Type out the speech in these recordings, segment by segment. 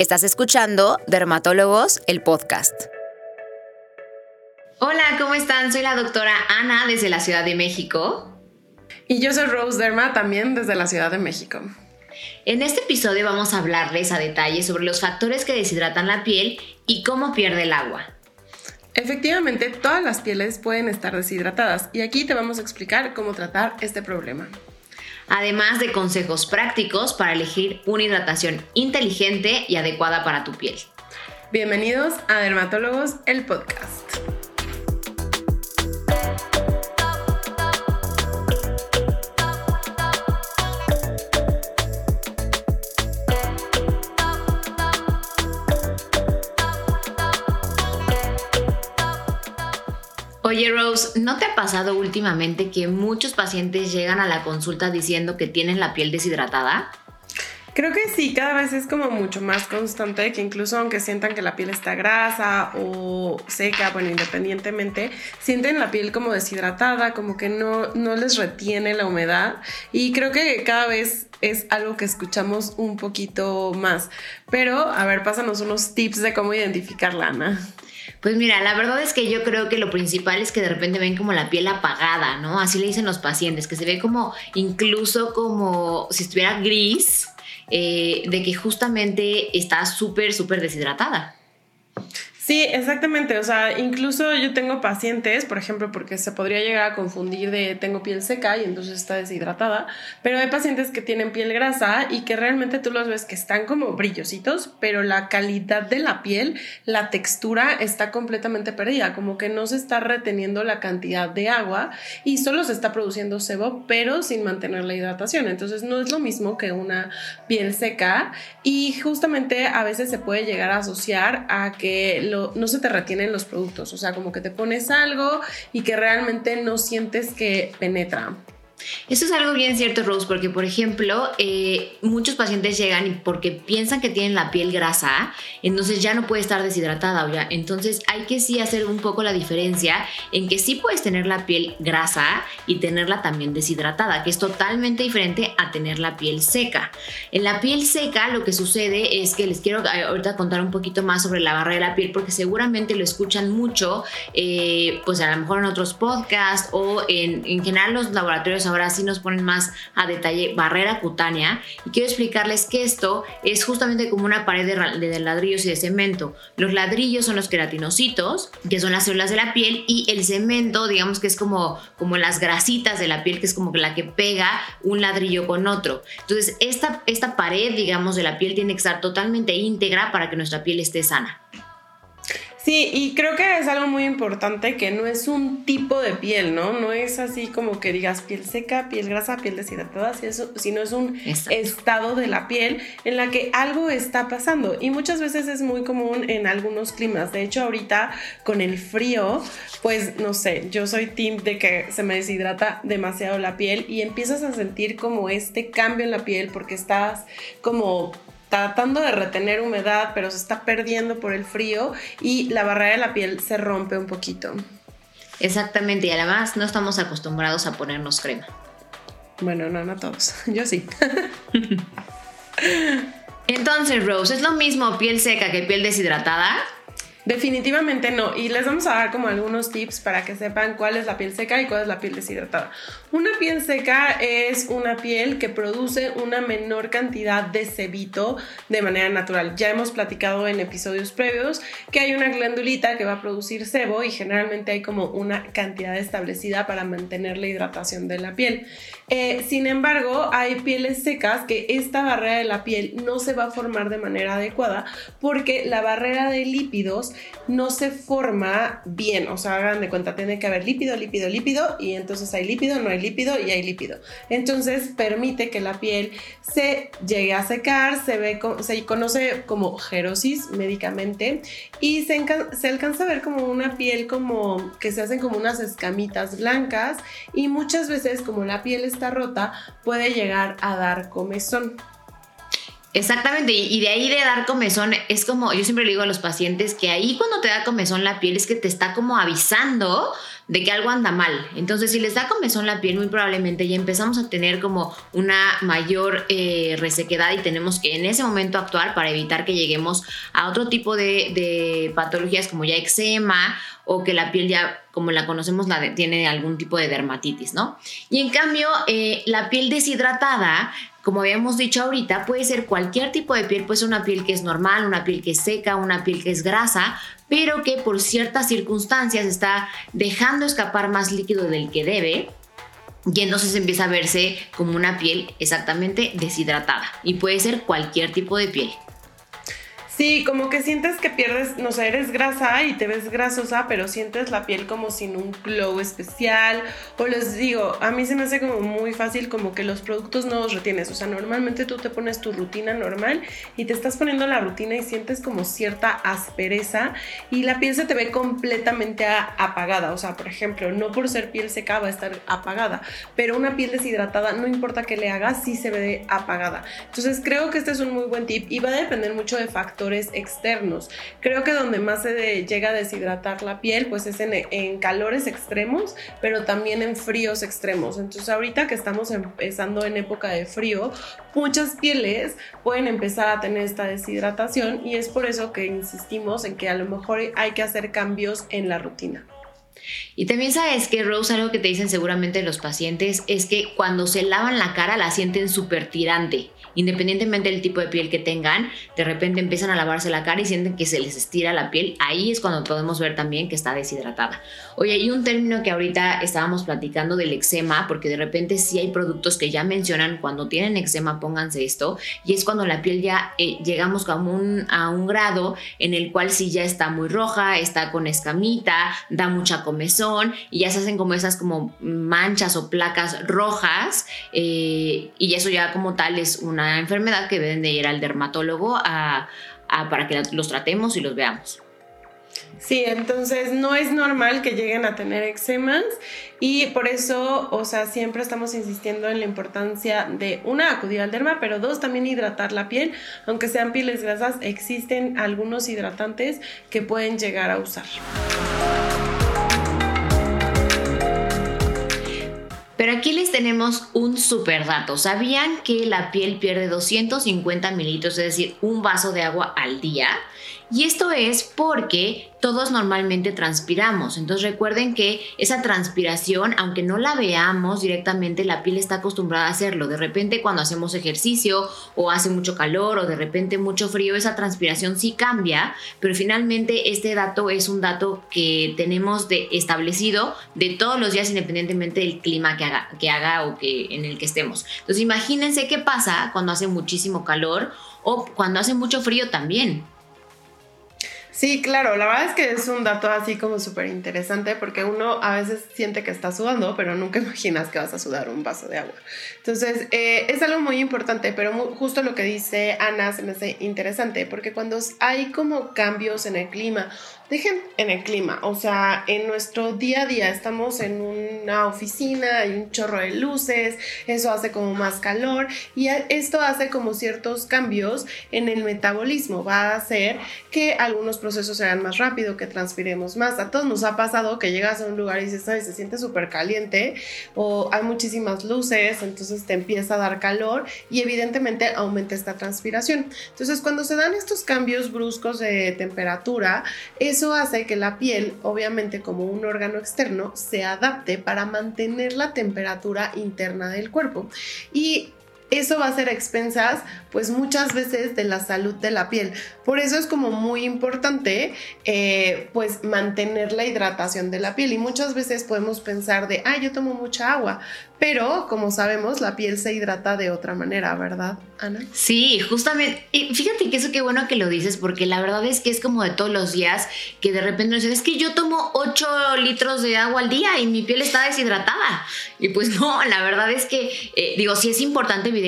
Estás escuchando Dermatólogos, el podcast. Hola, ¿cómo están? Soy la doctora Ana desde la Ciudad de México. Y yo soy Rose Derma también desde la Ciudad de México. En este episodio vamos a hablarles a detalle sobre los factores que deshidratan la piel y cómo pierde el agua. Efectivamente, todas las pieles pueden estar deshidratadas y aquí te vamos a explicar cómo tratar este problema además de consejos prácticos para elegir una hidratación inteligente y adecuada para tu piel. Bienvenidos a Dermatólogos, el podcast. Oye Rose, ¿no te ha pasado últimamente que muchos pacientes llegan a la consulta diciendo que tienen la piel deshidratada? Creo que sí, cada vez es como mucho más constante que incluso aunque sientan que la piel está grasa o seca, bueno, independientemente, sienten la piel como deshidratada, como que no, no les retiene la humedad y creo que cada vez es algo que escuchamos un poquito más. Pero, a ver, pásanos unos tips de cómo identificarla, Ana. Pues mira, la verdad es que yo creo que lo principal es que de repente ven como la piel apagada, ¿no? Así le dicen los pacientes, que se ve como incluso como si estuviera gris, eh, de que justamente está súper, súper deshidratada. Sí, exactamente. O sea, incluso yo tengo pacientes, por ejemplo, porque se podría llegar a confundir de tengo piel seca y entonces está deshidratada, pero hay pacientes que tienen piel grasa y que realmente tú los ves que están como brillositos, pero la calidad de la piel, la textura está completamente perdida, como que no se está reteniendo la cantidad de agua y solo se está produciendo sebo, pero sin mantener la hidratación. Entonces no es lo mismo que una piel seca y justamente a veces se puede llegar a asociar a que no se te retienen los productos, o sea, como que te pones algo y que realmente no sientes que penetra. Eso es algo bien cierto, Rose, porque por ejemplo, eh, muchos pacientes llegan porque piensan que tienen la piel grasa, entonces ya no puede estar deshidratada. ¿ya? Entonces hay que sí hacer un poco la diferencia en que sí puedes tener la piel grasa y tenerla también deshidratada, que es totalmente diferente a tener la piel seca. En la piel seca lo que sucede es que les quiero eh, ahorita contar un poquito más sobre la barrera de la piel, porque seguramente lo escuchan mucho, eh, pues a lo mejor en otros podcasts o en, en general los laboratorios ahora sí nos ponen más a detalle barrera cutánea y quiero explicarles que esto es justamente como una pared de, ladrillos y de cemento. Los ladrillos son los queratinocitos, que son las células de la piel y el cemento, digamos que es como, como las grasitas de la piel, que es como la que pega un ladrillo con otro. Entonces, esta, esta pared, digamos, de la piel tiene que estar totalmente íntegra para que nuestra piel esté sana. Sí, y creo que es algo muy importante que no es un tipo de piel, ¿no? No es así como que digas piel seca, piel grasa, piel deshidratada, sino es un estado de la piel en la que algo está pasando. Y muchas veces es muy común en algunos climas. De hecho, ahorita con el frío, pues no sé, yo soy team de que se me deshidrata demasiado la piel y empiezas a sentir como este cambio en la piel porque estás como tratando de retener humedad, pero se está perdiendo por el frío y la barrera de la piel se rompe un poquito. Exactamente, y además no estamos acostumbrados a ponernos crema. Bueno, no, no todos. Yo sí. Entonces, Rose, ¿es lo mismo piel seca que piel deshidratada? Definitivamente no. Y les vamos a dar como algunos tips para que sepan cuál es la piel seca y cuál es la piel deshidratada. Una piel seca es una piel que produce una menor cantidad de sebito de manera natural. Ya hemos platicado en episodios previos que hay una glandulita que va a producir sebo y generalmente hay como una cantidad establecida para mantener la hidratación de la piel. Eh, sin embargo, hay pieles secas que esta barrera de la piel no se va a formar de manera adecuada porque la barrera de lípidos no se forma bien. O sea, hagan de cuenta, tiene que haber lípido, lípido, lípido y entonces hay lípido, no hay lípido y hay lípido. Entonces permite que la piel se llegue a secar, se, ve, se conoce como gerosis médicamente y se, alcanza a ver como una piel como que se hacen como unas escamitas blancas y muchas veces como la piel es está rota puede llegar a dar comezón. Exactamente, y de ahí de dar comezón, es como, yo siempre le digo a los pacientes que ahí cuando te da comezón la piel es que te está como avisando de que algo anda mal. Entonces, si les da comezón la piel, muy probablemente ya empezamos a tener como una mayor eh, resequedad y tenemos que en ese momento actuar para evitar que lleguemos a otro tipo de, patologías como ya eczema o que la piel ya, como la conocemos, la tiene algún tipo de dermatitis, ¿no? Y en cambio, eh, la piel deshidratada como habíamos dicho ahorita, puede ser cualquier tipo de piel, puede ser una piel que es normal, una piel que es seca, una piel que es grasa, pero que por ciertas circunstancias está dejando escapar más líquido del que debe. Y entonces empieza a verse como una piel exactamente deshidratada. Y puede ser cualquier tipo de piel. Sí, como que sientes que pierdes, no sé, eres grasa y te ves grasosa, pero sientes la piel como sin un glow especial. O les digo, a mí se me hace como muy fácil como que los productos no los retienes. O sea, normalmente tú te pones tu rutina normal y te estás poniendo la rutina y sientes como cierta aspereza y la piel se te ve completamente apagada. O sea, por ejemplo, no por ser piel seca va a estar apagada, pero una piel deshidratada, no importa qué le hagas, sí se ve apagada. Entonces creo que este es un muy buen tip y va a depender mucho de factores externos. Creo que donde más se llega a deshidratar la piel, pues es en, calores extremos, pero también en fríos extremos. Entonces ahorita que estamos empezando en época de frío, muchas pieles pueden empezar a tener esta deshidratación y es por eso que insistimos en que a lo mejor hay que hacer cambios en la rutina. Y también sabes que, Rose, algo que te dicen seguramente los pacientes es que cuando se lavan la cara la sienten súper tirante independientemente del tipo de piel que tengan, de repente empiezan a lavarse la cara y sienten que se les estira la piel, ahí es cuando podemos ver también que está deshidratada. Oye, hay un término que ahorita estábamos platicando del eczema, porque de repente sí hay productos que ya mencionan cuando tienen eczema, pónganse esto, y es cuando la piel ya eh, llegamos a un, a un grado en el cual sí ya está muy roja, está con escamita, da mucha comezón y ya se hacen como esas como manchas o placas rojas eh, y eso ya como tal es una enfermedad que deben de ir al dermatólogo para que los tratemos y los veamos. Sí, entonces no es normal que lleguen a tener eczemas y por eso, o sea, siempre estamos insistiendo en la importancia de, una, acudir al derma, pero dos, también hidratar la piel. Aunque sean pieles grasas, existen algunos hidratantes que pueden llegar a usar. Pero aquí les tenemos un super dato. ¿Sabían que la piel pierde 250 mililitros, es decir, un vaso de agua al día? Y esto es porque todos normalmente transpiramos. Entonces recuerden que esa transpiración, aunque no la veamos directamente, la piel está acostumbrada a hacerlo. De repente cuando hacemos ejercicio o hace mucho calor o de repente mucho frío, esa transpiración sí cambia, pero finalmente este dato es un dato que tenemos de establecido de todos los días independientemente del clima que haga, que haga o que en el que estemos. Entonces imagínense qué pasa cuando hace muchísimo calor o cuando hace mucho frío también. Sí, claro, la verdad es que es un dato así como súper interesante porque uno a veces siente que está sudando, pero nunca imaginas que vas a sudar un vaso de agua. Entonces, eh, es algo muy importante, pero justo lo que dice Ana se me hace interesante porque cuando hay como cambios en el clima dejen en el clima, o sea, en nuestro día a día estamos en una oficina, hay un chorro de luces, eso hace como más calor y esto hace como ciertos cambios en el metabolismo, va a hacer que algunos procesos sean más rápido, que transpiremos más. A todos nos ha pasado que llegas a un lugar y dices, Ay, se siente súper caliente o hay muchísimas luces, entonces te empieza a dar calor y evidentemente aumenta esta transpiración. Entonces, cuando se dan estos cambios bruscos de temperatura, eso hace que la piel, obviamente como un órgano externo, se adapte para mantener la temperatura interna del cuerpo. Y eso va a ser expensas pues muchas veces de la salud de la piel. Por eso es como muy importante eh, pues mantener la hidratación de la piel y muchas veces podemos pensar de, ay, yo tomo mucha agua, pero como sabemos la piel se hidrata de otra manera, ¿verdad, Ana? Sí, justamente, y fíjate que eso qué bueno que lo dices porque la verdad es que es como de todos los días que de repente nos dicen, es que yo tomo 8 litros de agua al día y mi piel está deshidratada. Y pues no, la verdad es que, eh, digo, sí es importante evidentemente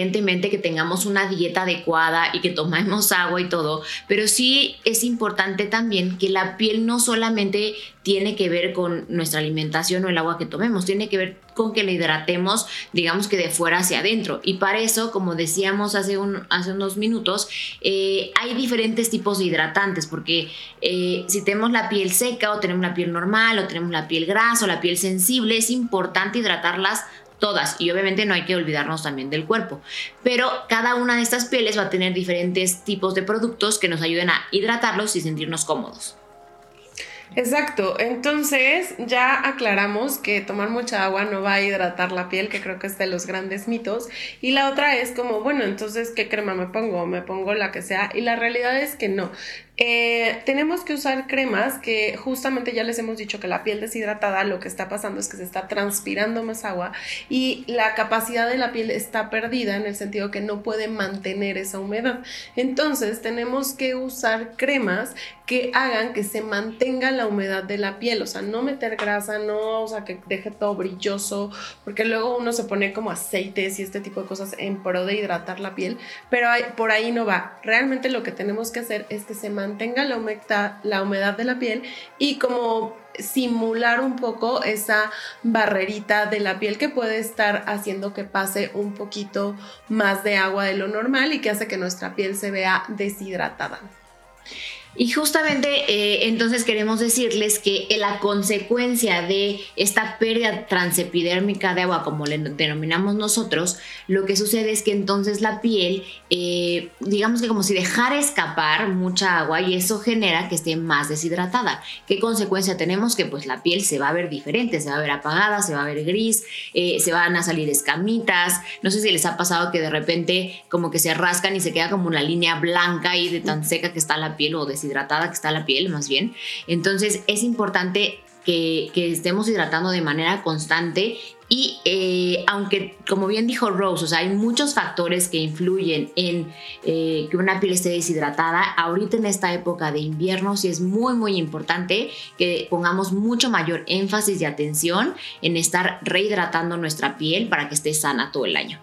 que tengamos una dieta adecuada y que tomemos agua y todo, pero sí es importante también que la piel no solamente tiene que ver con nuestra alimentación o el agua que tomemos, tiene que ver con que la hidratemos, digamos que de fuera hacia adentro. Y para eso, como decíamos hace, un, hace unos minutos, eh, hay diferentes tipos de hidratantes, porque eh, si tenemos la piel seca o tenemos la piel normal o tenemos la piel grasa o la piel sensible, es importante hidratarlas todas y obviamente no hay que olvidarnos también del cuerpo pero cada una de estas pieles va a tener diferentes tipos de productos que nos ayuden a hidratarlos y sentirnos cómodos Exacto, entonces ya aclaramos que tomar mucha agua no va a hidratar la piel, que creo que es de los grandes mitos. Y la otra es como, bueno, entonces, ¿qué crema me pongo? Me pongo la que sea. Y la realidad es que no. Eh, tenemos que usar cremas que justamente ya les hemos dicho que la piel deshidratada lo que está pasando es que se está transpirando más agua y la capacidad de la piel está perdida en el sentido que no puede mantener esa humedad. Entonces tenemos que usar cremas que hagan que se mantenga la humedad de la piel, o sea, no meter grasa, no, o sea, que deje todo brilloso, porque luego uno se pone como aceites y este tipo de cosas en pro de hidratar la piel, pero por ahí no va. Realmente lo que tenemos que hacer es que se mantenga mantenga la humedad, la humedad de la piel y como simular un poco esa barrerita de la piel que puede estar haciendo que pase un poquito más de agua de lo normal y que hace que nuestra piel se vea deshidratada. Y justamente eh, entonces queremos decirles que la consecuencia de esta pérdida transepidérmica de agua, como le denominamos nosotros, lo que sucede es que entonces la piel, eh, digamos que como si dejara escapar mucha agua y eso genera que esté más deshidratada. ¿Qué consecuencia tenemos? Que pues la piel se va a ver diferente, se va a ver apagada, se va a ver gris, eh, se van a salir escamitas. No sé si les ha pasado que de repente como que se rascan y se queda como una línea blanca y de tan seca que está la piel o deshidratada hidratada que está la piel, más bien. Entonces es importante que, estemos hidratando de manera constante y eh, aunque, como bien dijo Rose, o sea, hay muchos factores que influyen en eh, que una piel esté deshidratada, ahorita en esta época de invierno sí es muy, muy importante que pongamos mucho mayor énfasis y atención en estar rehidratando nuestra piel para que esté sana todo el año.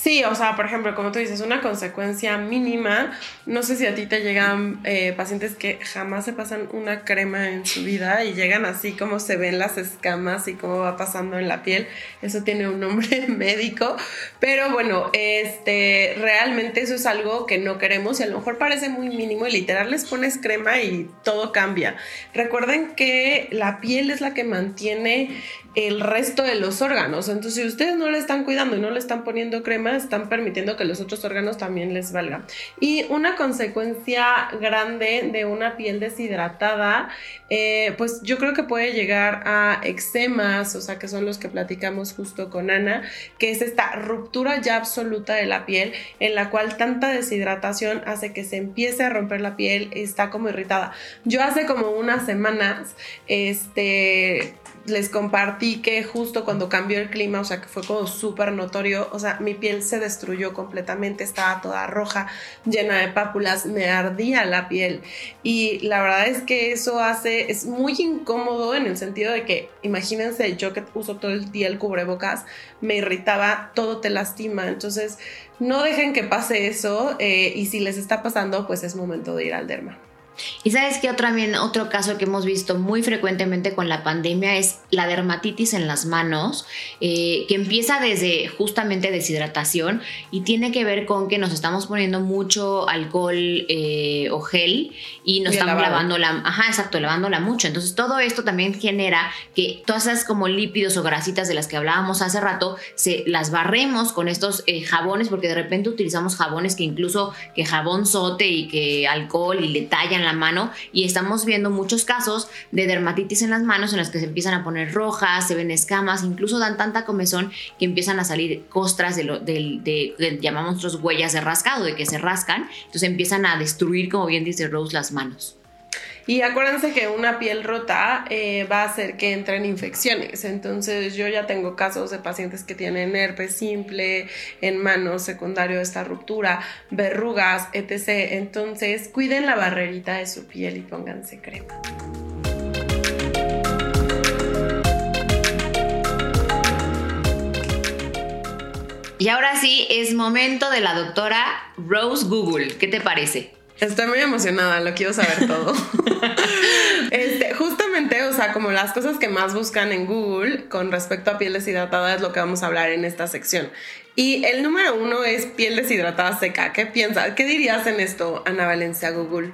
Sí, o sea, por ejemplo, como tú dices, una consecuencia mínima. No sé si a ti te llegan eh, pacientes que jamás se pasan una crema en su vida y llegan así como se ven las escamas y cómo va pasando en la piel. Eso tiene un nombre médico. Pero bueno, este, realmente eso es algo que no queremos y a lo mejor parece muy mínimo y literal les pones crema y todo cambia. Recuerden que la piel es la que mantiene el resto de los órganos. Entonces, si ustedes no le están cuidando y no le están poniendo crema, están permitiendo que los otros órganos también les valgan. Y una consecuencia grande de una piel deshidratada, eh, pues yo creo que puede llegar a eczemas, o sea, que son los que platicamos justo con Ana, que es esta ruptura ya absoluta de la piel, en la cual tanta deshidratación hace que se empiece a romper la piel, está como irritada. Yo hace como unas semanas, este, les compartí que justo cuando cambió el clima, o sea, que fue como súper notorio, o sea, mi piel se destruyó completamente, estaba toda roja, llena de pápulas, me ardía la piel. Y la verdad es que eso hace, es muy incómodo en el sentido de que, imagínense, yo que uso todo el día el cubrebocas, me irritaba, todo te lastima. Entonces, no dejen que pase eso eh, y si les está pasando, pues es momento de ir al derma. Y sabes que otro, también otro caso que hemos visto muy frecuentemente con la pandemia es la dermatitis en las manos, eh, que empieza desde justamente deshidratación y tiene que ver con que nos estamos poniendo mucho alcohol eh, o gel y nos estamos lavando la, ajá, exacto, lavándola mucho. Entonces todo esto también genera que todas esas como lípidos o grasitas de las que hablábamos hace rato, se las barremos con estos eh, jabones, porque de repente utilizamos jabones que incluso que jabón sote y que alcohol y le tallan la mano y estamos viendo muchos casos de dermatitis en las manos en las que se empiezan a poner rojas, se ven escamas, incluso dan tanta comezón que empiezan a salir costras de lo de, llamamos nosotros huellas de rascado, de que se rascan, entonces empiezan a destruir, como bien dice Rose, las manos. Y acuérdense que una piel rota eh, va a hacer que entren infecciones. Entonces yo ya tengo casos de pacientes que tienen herpes simple en manos, secundario de esta ruptura, verrugas, etc. Entonces cuiden la barrerita de su piel y pónganse crema. Y ahora sí, es momento de la doctora Rose Google. ¿Qué te parece? Estoy muy emocionada, lo quiero saber todo. este, justamente, o sea, como las cosas que más buscan en Google con respecto a piel deshidratada es lo que vamos a hablar en esta sección. Y el número uno es piel deshidratada seca. ¿Qué piensas? ¿Qué dirías en esto, Ana Valencia Google?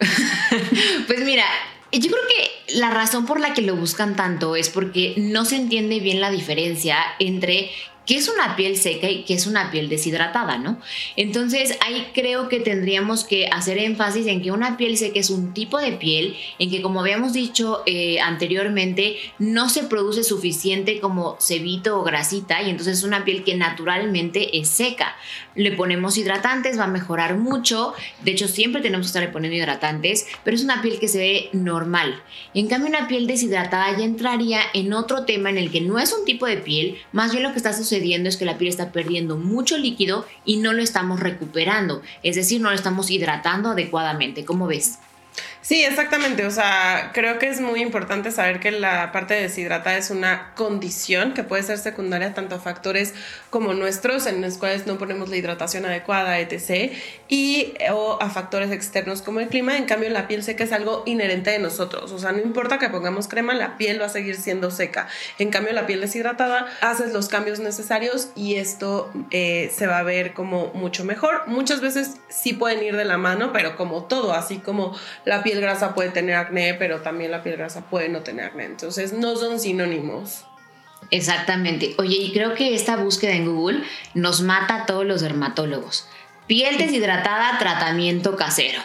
pues mira, yo creo que la razón por la que lo buscan tanto es porque no se entiende bien la diferencia entre qué es una piel seca y qué es una piel deshidratada, ¿no? Entonces ahí creo que tendríamos que hacer énfasis en que una piel seca es un tipo de piel en que como habíamos dicho eh, anteriormente no se produce suficiente como cebito o grasita y entonces es una piel que naturalmente es seca. Le ponemos hidratantes, va a mejorar mucho, de hecho siempre tenemos que estarle poniendo hidratantes, pero es una piel que se ve normal. En cambio una piel deshidratada ya entraría en otro tema en el que no es un tipo de piel, más bien lo que está sucediendo es que la piel está perdiendo mucho líquido y no lo estamos recuperando, es decir, no lo estamos hidratando adecuadamente. ¿Cómo ves? Sí, exactamente. O sea, creo que es muy importante saber que la parte deshidratada es una condición que puede ser secundaria tanto a factores como nuestros, en los cuales no ponemos la hidratación adecuada, etc. Y o a factores externos como el clima. En cambio, la piel seca es algo inherente de nosotros. O sea, no importa que pongamos crema, la piel va a seguir siendo seca. En cambio, la piel deshidratada, haces los cambios necesarios y esto eh, se va a ver como mucho mejor. Muchas veces sí pueden ir de la mano, pero como todo, así como la piel grasa puede tener acné, pero también la piel grasa puede no tener acné. Entonces no son sinónimos. Exactamente. Oye, y creo que esta búsqueda en Google nos mata a todos los dermatólogos. Piel deshidratada, tratamiento casero.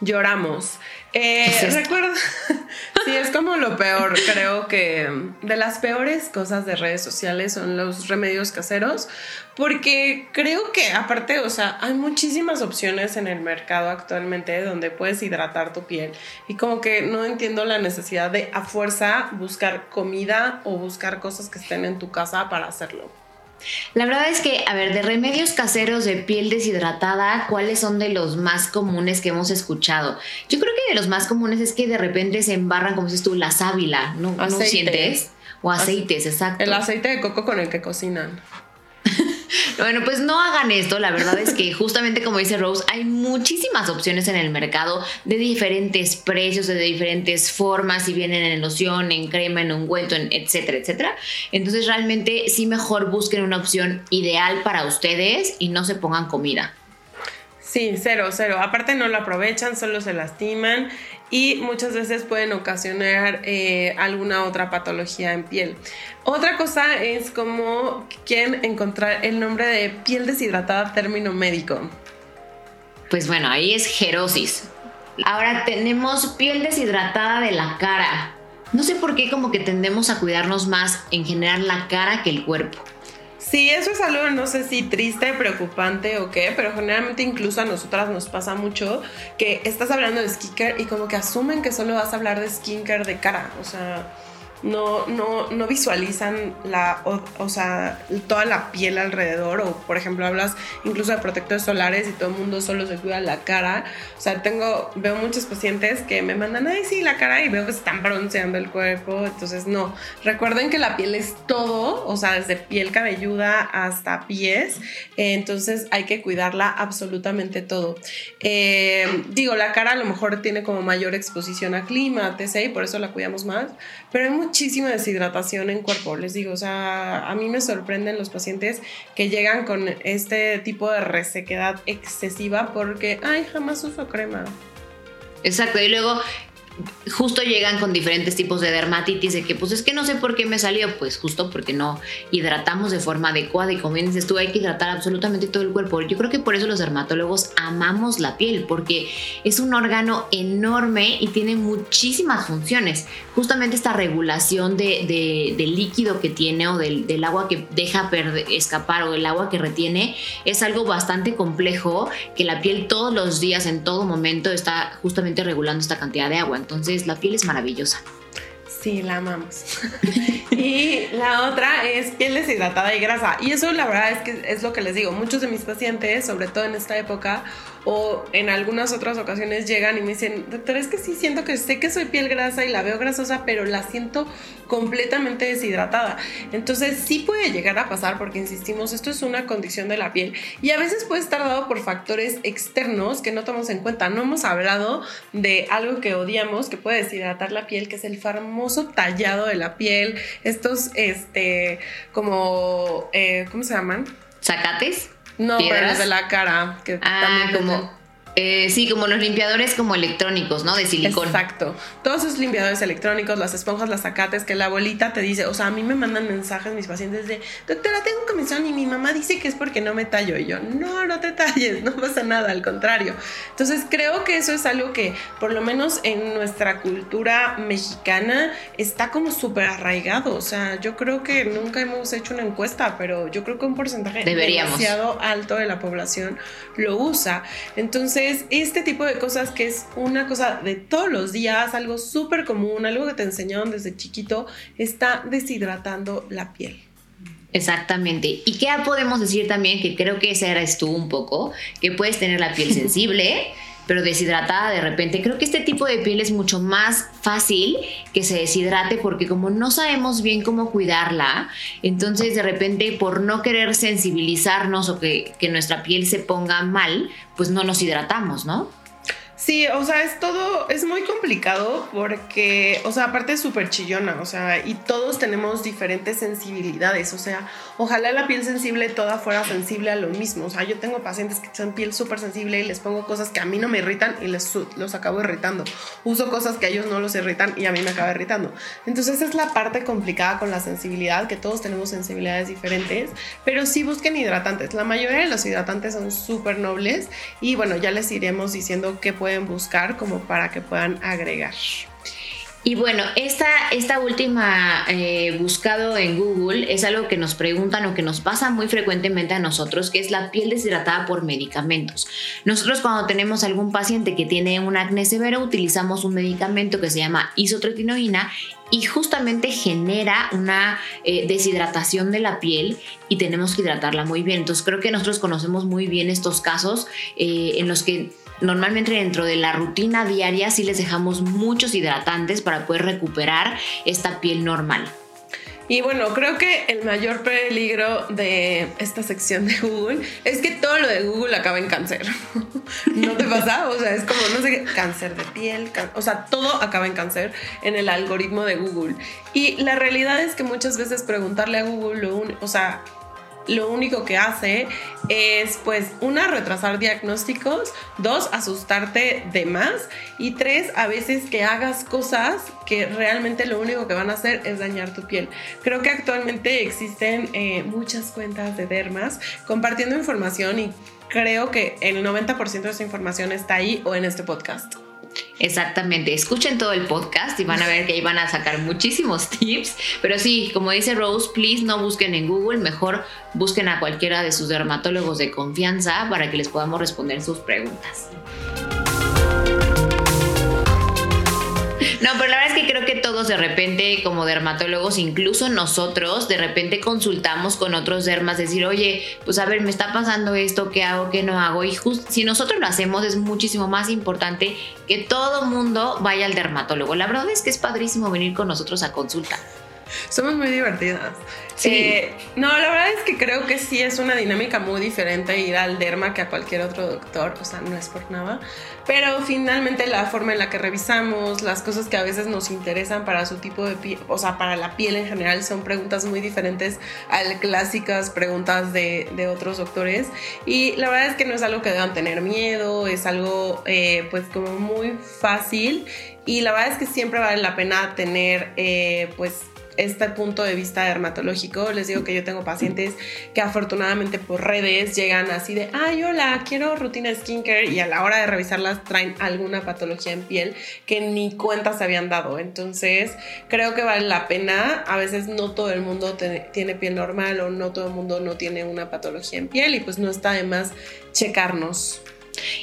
Lloramos. Eh, recuerdo, sí, es como lo peor. Creo que de las peores cosas de redes sociales son los remedios caseros, porque creo que aparte, o sea, hay muchísimas opciones en el mercado actualmente donde puedes hidratar tu piel y como que no entiendo la necesidad de a fuerza buscar comida o buscar cosas que estén en tu casa para hacerlo. La verdad es que, a ver, de remedios caseros de piel deshidratada, ¿cuáles son de los más comunes que hemos escuchado? Yo creo que de los más comunes es que de repente se embarran, como dices tú, la sábila, ¿no, ¿no sientes? O aceites, exacto. El aceite de coco con el que cocinan. Bueno, pues no hagan esto. La verdad es que justamente como dice Rose, hay muchísimas opciones en el mercado de diferentes precios, de diferentes formas, si vienen en loción, en crema, en ungüento, en etcétera, etcétera. Entonces realmente sí mejor busquen una opción ideal para ustedes y no se pongan comida. Sí, cero, cero. Aparte no lo aprovechan, solo se lastiman y muchas veces pueden ocasionar eh, alguna otra patología en piel. Otra cosa es como quieren encontrar el nombre de piel deshidratada término médico. Pues bueno, ahí es gerosis. Ahora tenemos piel deshidratada de la cara. No sé por qué como que tendemos a cuidarnos más en general la cara que el cuerpo. Sí, eso es algo, no sé si triste, preocupante o qué, pero generalmente incluso a nosotras nos pasa mucho que estás hablando de skincare y como que asumen que solo vas a hablar de skincare de cara, o sea no, no, no visualizan la, o, sea, toda la piel alrededor. O, por ejemplo, hablas incluso de protectores solares y todo el mundo solo se cuida la cara. O sea, tengo, veo muchos pacientes que me mandan, ay, sí, la cara y veo que están bronceando el cuerpo. Entonces, no. Recuerden que la piel es todo, o sea, desde piel cabelluda hasta pies. entonces, hay que cuidarla absolutamente todo. Eh, digo, la cara a lo mejor tiene como mayor exposición a clima, etc. Y por eso la cuidamos más. Pero hay muchísima deshidratación en cuerpo, les digo, o sea, a mí me sorprenden los pacientes que llegan con este tipo de resequedad excesiva porque, ay, jamás uso crema. Exacto, y luego justo llegan con diferentes tipos de dermatitis, de que pues es que no sé por qué me salió, pues justo porque no hidratamos de forma adecuada y como bien dices tú, hay que hidratar absolutamente todo el cuerpo. Yo creo que por eso los dermatólogos amamos la piel, porque es un órgano enorme y tiene muchísimas funciones. Justamente esta regulación de, del líquido que tiene o del, del agua que deja escapar o el agua que retiene es algo bastante complejo que la piel todos los días, en todo momento, está justamente regulando esta cantidad de agua. Entonces la piel es maravillosa. Sí, la amamos. y la otra es piel deshidratada y grasa. Y eso la verdad es que es lo que les digo. Muchos de mis pacientes, sobre todo en esta época, o en algunas otras ocasiones llegan y me dicen, doctor, es que sí siento que sé que soy piel grasa y la veo grasosa, pero la siento completamente deshidratada. Entonces sí puede llegar a pasar porque insistimos, esto es una condición de la piel y a veces puede estar dado por factores externos que no tomamos en cuenta. No hemos hablado de algo que odiamos que puede deshidratar la piel, que es el famoso tallado de la piel, estos, este, como, eh, ¿cómo se llaman? ¿Zacates? No, pero los de la cara, que ah, también como eh, sí, como los limpiadores como electrónicos, ¿no? De silicón. Exacto. Todos esos limpiadores electrónicos, las esponjas, las zacates, que la abuelita te dice, o sea, a mí me mandan mensajes mis pacientes de, doctora, tengo comisión y mi mamá dice que es porque no me tallo. Y yo, no, no te talles, no pasa nada, al contrario. Entonces creo que eso es algo que, por lo menos en nuestra cultura mexicana, está como súper arraigado. O sea, yo creo que nunca hemos hecho una encuesta, pero yo creo que un porcentaje demasiado alto de la población lo usa. Entonces, este tipo de cosas que es una cosa de todos los días, algo súper común, algo que te enseñaron desde chiquito, está deshidratando la piel. Exactamente. ¿Y qué podemos decir también? Que creo que ese eres tú un poco, que puedes tener la piel sensible pero deshidratada de repente. Creo que este tipo de piel es mucho más fácil que se deshidrate porque como no sabemos bien cómo cuidarla, entonces de repente por no querer sensibilizarnos o que, que nuestra piel se ponga mal, pues no nos hidratamos, ¿no? Sí, o sea, es todo, es muy complicado porque, o sea, aparte es súper chillona, o sea, y todos tenemos diferentes sensibilidades, o sea, ojalá la piel sensible toda fuera sensible a lo mismo, o sea, yo tengo pacientes que son piel súper sensible y les pongo cosas que a mí no me irritan y les los acabo irritando, uso cosas que a ellos no los irritan y a mí me acaba irritando. Entonces es la parte complicada con la sensibilidad, que todos tenemos sensibilidades diferentes, pero sí busquen hidratantes, la mayoría de los hidratantes son súper nobles y bueno, ya les iremos diciendo qué pueden buscar como para que puedan agregar. Y bueno, esta, esta última eh, buscado en Google es algo que nos preguntan o que nos pasa muy frecuentemente a nosotros, que es la piel deshidratada por medicamentos. Nosotros cuando tenemos algún paciente que tiene un acné severo, utilizamos un medicamento que se llama isotretinoína y justamente genera una eh, deshidratación de la piel y tenemos que hidratarla muy bien. Entonces creo que nosotros conocemos muy bien estos casos eh, en los que normalmente dentro de la rutina diaria sí les dejamos muchos hidratantes para poder recuperar esta piel normal. Y bueno, creo que el mayor peligro de esta sección de Google es que todo lo de Google acaba en cáncer. ¿No te pasa? O sea, es como, no sé, cáncer de piel, o sea, todo acaba en cáncer en el algoritmo de Google. Y la realidad es que muchas veces preguntarle a Google, lo o sea, lo único que hace es, pues, una, retrasar diagnósticos, dos, asustarte de más y tres, a veces que hagas cosas que realmente lo único que van a hacer es dañar tu piel. Creo que actualmente existen eh, muchas cuentas de dermas compartiendo información y creo que el 90% de esa información está ahí o en este podcast. Exactamente, escuchen todo el podcast y van a ver que ahí van a sacar muchísimos tips. Pero sí, como dice Rose, please no busquen en Google, mejor busquen a cualquiera de sus dermatólogos de confianza para que les podamos responder sus preguntas. No, pero la verdad es que creo que todos de repente, como dermatólogos, incluso nosotros, de repente consultamos con otros dermas, decir, oye, pues a ver, me está pasando esto, ¿qué hago, qué no hago? Y si nosotros lo hacemos, es muchísimo más importante que todo mundo vaya al dermatólogo. La verdad es que es padrísimo venir con nosotros a consulta. Somos muy divertidas. Sí. Eh, no, la verdad es que creo que sí es una dinámica muy diferente ir al derma que a cualquier otro doctor, o sea, no es por nada, pero finalmente la forma en la que revisamos, las cosas que a veces nos interesan para su tipo de piel, o sea, para la piel en general, son preguntas muy diferentes a las clásicas preguntas de, de otros doctores y la verdad es que no es algo que deban tener miedo, es algo eh, pues como muy fácil y la verdad es que siempre vale la pena tener eh, pues este punto de vista dermatológico. Les digo que yo tengo pacientes que afortunadamente por redes llegan así de, ay, hola, quiero rutina skincare y a la hora de revisarlas traen alguna patología en piel que ni cuenta se habían dado. Entonces, creo que vale la pena. A veces no todo el mundo tiene piel normal o no todo el mundo no tiene una patología en piel y pues no está de más checarnos.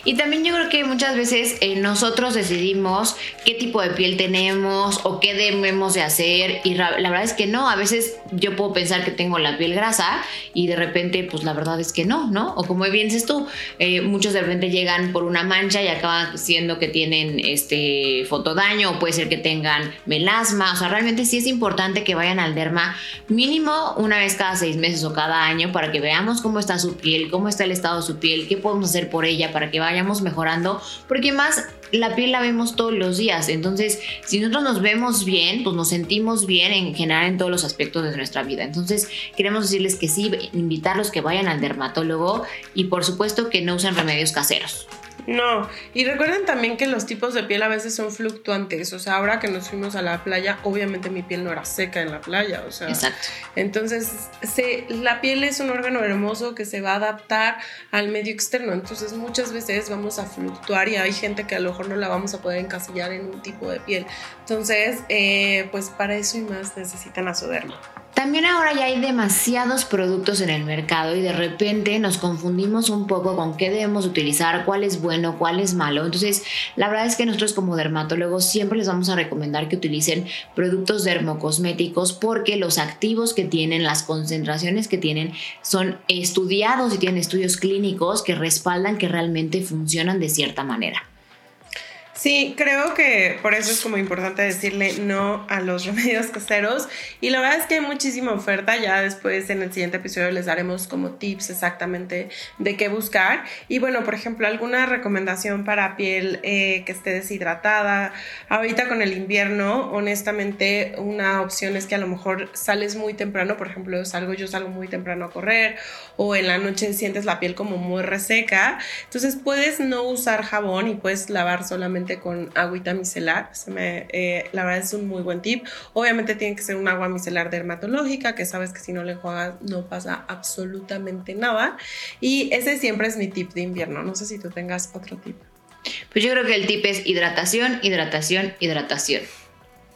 Y también yo creo que muchas veces eh, nosotros decidimos qué tipo de piel tenemos o qué debemos de hacer y la verdad es que no, a veces yo puedo pensar que tengo la piel grasa y de repente pues la verdad es que no, ¿no? O como bien dices tú, eh, muchos de repente llegan por una mancha y acaban siendo que tienen este fotodaño o puede ser que tengan melasma, o sea, realmente sí es importante que vayan al derma mínimo una vez cada seis meses o cada año para que veamos cómo está su piel, cómo está el estado de su piel, qué podemos hacer por ella para que vayamos mejorando, porque más la piel la vemos todos los días, entonces si nosotros nos vemos bien, pues nos sentimos bien en general en todos los aspectos de nuestra vida. Entonces queremos decirles que sí, invitarlos que vayan al dermatólogo y por supuesto que no usen remedios caseros. No, y recuerden también que los tipos de piel a veces son fluctuantes, o sea, ahora que nos fuimos a la playa, obviamente mi piel no era seca en la playa, o sea, Exacto. entonces se, la piel es un órgano hermoso que se va a adaptar al medio externo, entonces muchas veces vamos a fluctuar y hay gente que a lo mejor no la vamos a poder encasillar en un tipo de piel, entonces, eh, pues para eso y más necesitan asoderma. También ahora ya hay demasiados productos en el mercado y de repente nos confundimos un poco con qué debemos utilizar, cuál es bueno, cuál es malo. Entonces, la verdad es que nosotros como dermatólogos siempre les vamos a recomendar que utilicen productos dermocosméticos porque los activos que tienen, las concentraciones que tienen, son estudiados y tienen estudios clínicos que respaldan que realmente funcionan de cierta manera. Sí, creo que por eso es como importante decirle no a los remedios caseros. Y la verdad es que hay muchísima oferta. Ya después en el siguiente episodio les daremos como tips exactamente de qué buscar. Y bueno, por ejemplo, alguna recomendación para piel eh, que esté deshidratada. Ahorita con el invierno, honestamente, una opción es que a lo mejor sales muy temprano. Por ejemplo, salgo, yo salgo muy temprano a correr. O en la noche sientes la piel como muy reseca. Entonces puedes no usar jabón y puedes lavar solamente con agüita micelar. Se me, eh, la verdad es un muy buen tip. Obviamente tiene que ser un agua micelar dermatológica, que sabes que si no le juegas no pasa absolutamente nada. Y ese siempre es mi tip de invierno. No sé si tú tengas otro tip. Pues yo creo que el tip es hidratación, hidratación, hidratación.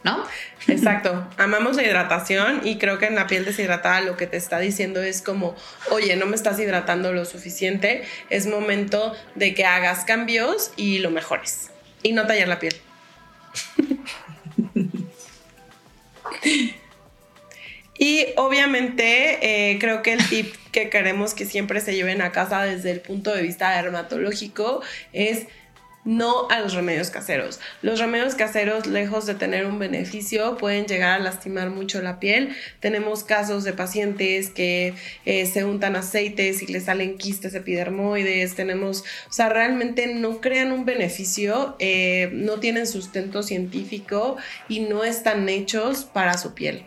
¿No? Exacto, amamos la hidratación y creo que en la piel deshidratada lo que te está diciendo es como, oye, no me estás hidratando lo suficiente, es momento de que hagas cambios y lo mejores y no tallar la piel. y obviamente eh, creo que el tip que queremos que siempre se lleven a casa desde el punto de vista dermatológico es no a los remedios caseros. Los remedios caseros, lejos de tener un beneficio, pueden llegar a lastimar mucho la piel. Tenemos casos de pacientes que eh, se untan aceites y les salen quistes epidermoides. Tenemos, o sea, realmente no crean un beneficio, eh, no tienen sustento científico y no están hechos para su piel.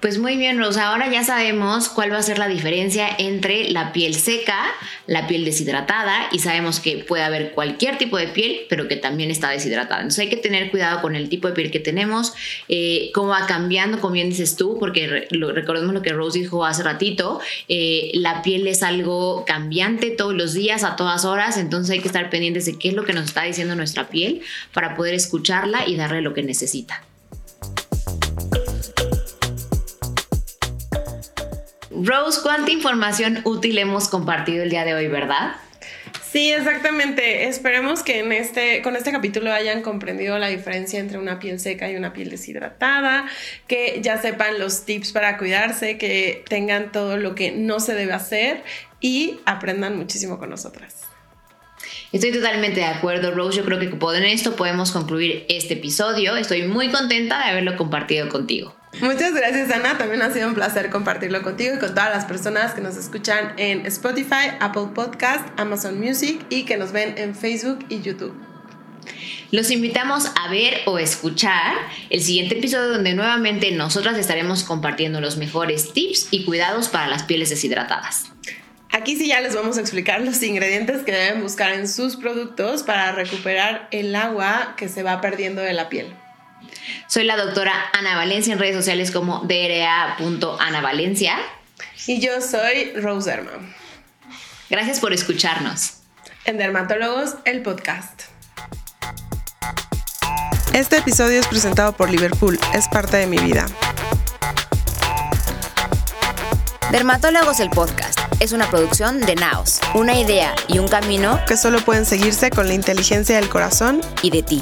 Pues muy bien, Rosa. Ahora ya sabemos cuál va a ser la diferencia entre la piel seca, la piel deshidratada y sabemos que puede haber cualquier tipo de piel, pero que también está deshidratada. Entonces hay que tener cuidado con el tipo de piel que tenemos, eh, cómo va cambiando, como bien dices tú, porque recordemos lo que Rose dijo hace ratito, eh, la piel es algo cambiante todos los días, a todas horas, entonces hay que estar pendientes de qué es lo que nos está diciendo nuestra piel para poder escucharla y darle lo que necesita. Rose, ¿cuánta información útil hemos compartido el día de hoy, verdad? Sí, exactamente. Esperemos que en este, con este capítulo hayan comprendido la diferencia entre una piel seca y una piel deshidratada, que ya sepan los tips para cuidarse, que tengan todo lo que no se debe hacer y aprendan muchísimo con nosotras. Estoy totalmente de acuerdo, Rose. Yo creo que con esto podemos concluir este episodio. Estoy muy contenta de haberlo compartido contigo. Muchas gracias, Ana. También ha sido un placer compartirlo contigo y con todas las personas que nos escuchan en Spotify, Apple Podcast, Amazon Music y que nos ven en Facebook y YouTube. Los invitamos a ver o escuchar el siguiente episodio donde nuevamente nosotras estaremos compartiendo los mejores tips y cuidados para las pieles deshidratadas. Aquí sí ya les vamos a explicar los ingredientes que deben buscar en sus productos para recuperar el agua que se va perdiendo de la piel. Soy la doctora Ana Valencia en redes sociales como dra.anavalencia. Y yo soy Rose Herman. Gracias por escucharnos. En Dermatólogos, el podcast. Este episodio es presentado por Liverpool, es parte de mi vida. Dermatólogos, el podcast es una producción de Naos, una idea y un camino que solo pueden seguirse con la inteligencia del corazón y de ti.